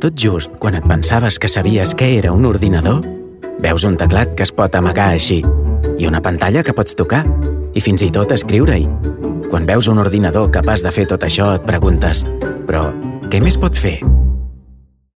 Tot just quan et pensaves que sabies què era un ordinador, veus un teclat que es pot amagar així, i una pantalla que pots tocar, i fins i tot escriure-hi. Quan veus un ordinador capaç de fer tot això, et preguntes «Però què més pot fer?»